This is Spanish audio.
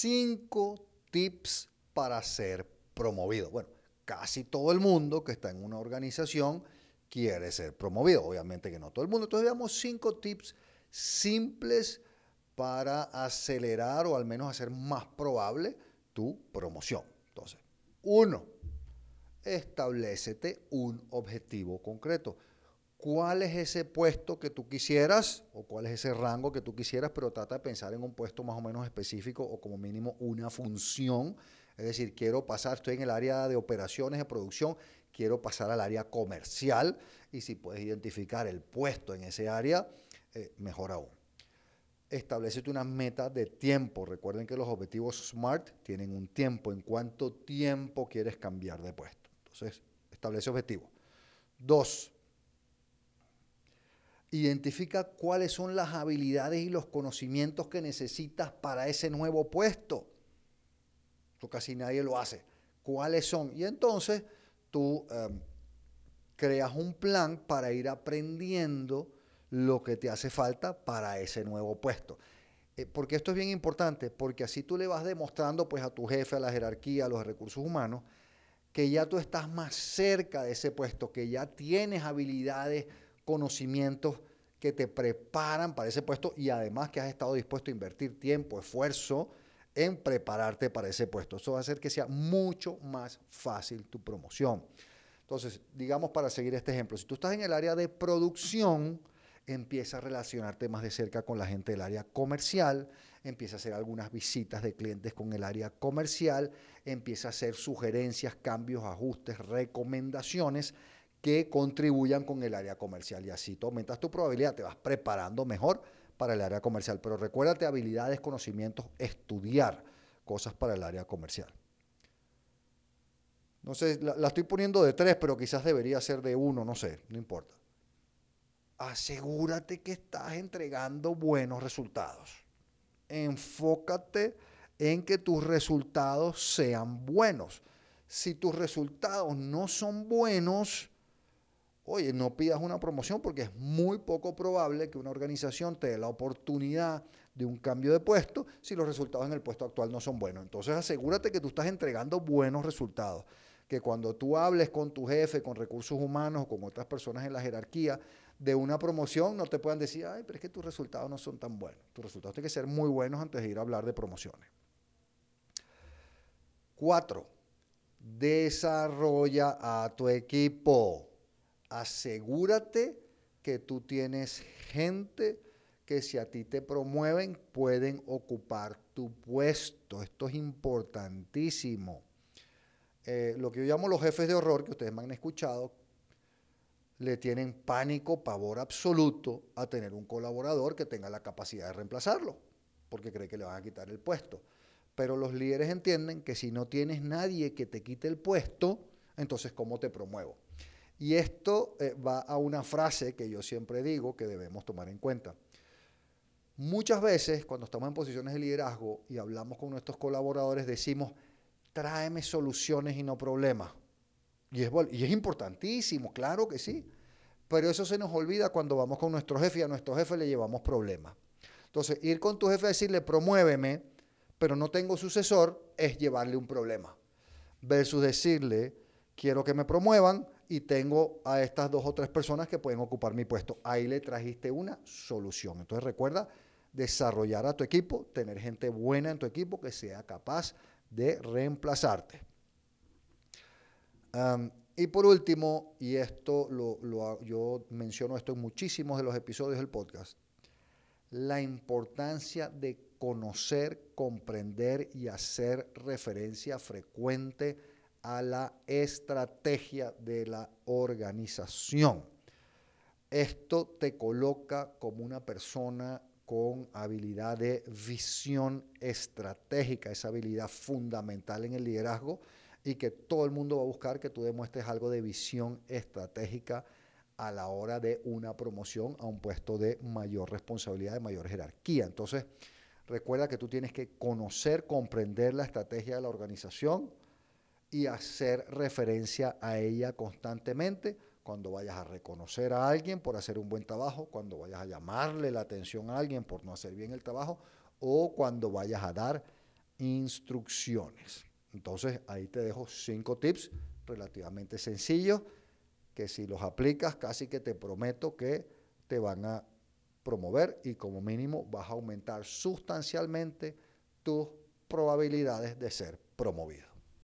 cinco tips para ser promovido. Bueno, casi todo el mundo que está en una organización quiere ser promovido. Obviamente que no todo el mundo. Entonces veamos cinco tips simples para acelerar o al menos hacer más probable tu promoción. Entonces, uno, establecete un objetivo concreto. ¿Cuál es ese puesto que tú quisieras o cuál es ese rango que tú quisieras? Pero trata de pensar en un puesto más o menos específico o como mínimo una función. Es decir, quiero pasar, estoy en el área de operaciones, de producción, quiero pasar al área comercial y si puedes identificar el puesto en ese área, eh, mejor aún. Establecete una meta de tiempo. Recuerden que los objetivos SMART tienen un tiempo. ¿En cuánto tiempo quieres cambiar de puesto? Entonces, establece objetivo. Dos, Identifica cuáles son las habilidades y los conocimientos que necesitas para ese nuevo puesto. Eso casi nadie lo hace. ¿Cuáles son? Y entonces tú em, creas un plan para ir aprendiendo lo que te hace falta para ese nuevo puesto. Eh, porque esto es bien importante, porque así tú le vas demostrando pues, a tu jefe, a la jerarquía, a los recursos humanos, que ya tú estás más cerca de ese puesto, que ya tienes habilidades, conocimientos que te preparan para ese puesto y además que has estado dispuesto a invertir tiempo, esfuerzo en prepararte para ese puesto. Eso va a hacer que sea mucho más fácil tu promoción. Entonces, digamos para seguir este ejemplo, si tú estás en el área de producción, empieza a relacionarte más de cerca con la gente del área comercial, empieza a hacer algunas visitas de clientes con el área comercial, empieza a hacer sugerencias, cambios, ajustes, recomendaciones que contribuyan con el área comercial. Y así tú aumentas tu probabilidad, te vas preparando mejor para el área comercial. Pero recuérdate habilidades, conocimientos, estudiar cosas para el área comercial. No sé, la, la, estoy poniendo de tres, pero quizás debería ser de uno, no sé, no importa. Asegúrate que estás entregando buenos resultados. Enfócate en que tus resultados sean buenos. Si tus resultados no son buenos, oye, no pidas una promoción porque es muy poco probable que una organización te dé la oportunidad de un cambio de puesto si los resultados en el puesto actual no son buenos. Entonces asegúrate que tú estás entregando buenos resultados, que cuando tú hables con tu jefe, con recursos humanos o con otras personas en la jerarquía de una promoción, no te puedan decir, ay, pero es que tus resultados no son tan buenos. Tus resultados tienen que ser muy buenos antes de ir a hablar de promociones. Cuatro, desarrolla a tu equipo asegúrate que tú tienes gente que si a ti te promueven pueden ocupar tu puesto. Esto es importantísimo. Eh, lo que yo llamo los jefes de horror, que ustedes me han escuchado, le tienen pánico, pavor absoluto a tener un colaborador que tenga la capacidad de reemplazarlo, porque cree que le van a quitar el puesto. Pero los líderes entienden que si no tienes nadie que te quite el puesto, entonces ¿cómo te promuevo? Y esto eh, va a una frase que yo siempre digo que debemos tomar en cuenta. Muchas veces cuando estamos en posiciones de liderazgo y hablamos con nuestros colaboradores decimos, tráeme soluciones y no problemas. Y es, importantísimo, claro que sí. Pero eso se nos olvida cuando vamos con nuestro jefe y a nuestro jefe le llevamos problemas. Entonces, ir con tu jefe a decirle, promuéveme, pero no tengo sucesor, es llevarle un problema. Versus decirle, quiero que me promuevan, y tengo a estas dos o tres personas que pueden ocupar mi puesto. Ahí le trajiste una solución. Entonces recuerda desarrollar a tu equipo, tener gente buena en tu equipo que sea capaz de reemplazarte. y por último, y esto lo, yo menciono esto en muchísimos de los episodios del podcast, la importancia de conocer, comprender y hacer referencia frecuente a la estrategia de la organización. Esto te coloca como una persona con habilidad de visión estratégica, esa habilidad fundamental en el liderazgo y que todo el mundo va a buscar que tú demuestres algo de visión estratégica a la hora de una promoción a un puesto de mayor responsabilidad, de mayor jerarquía. Entonces, recuerda que tú tienes que conocer, comprender la estrategia de la organización, y hacer referencia a ella constantemente cuando vayas a reconocer a alguien por hacer un buen trabajo, cuando vayas a llamarle la atención a alguien por no hacer bien el trabajo o cuando vayas a dar instrucciones. Entonces ahí te dejo cinco tips relativamente sencillos que si los aplicas casi que te prometo que te van a promover y como mínimo vas a aumentar sustancialmente tus probabilidades de ser promovido.